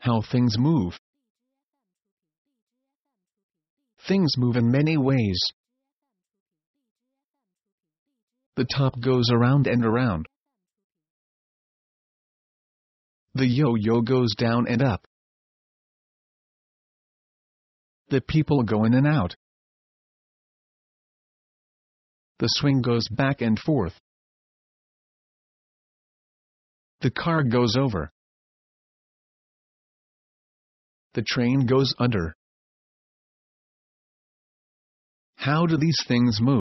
How things move. Things move in many ways. The top goes around and around. The yo-yo goes down and up. The people go in and out. The swing goes back and forth. The car goes over. The train goes under. How do these things move?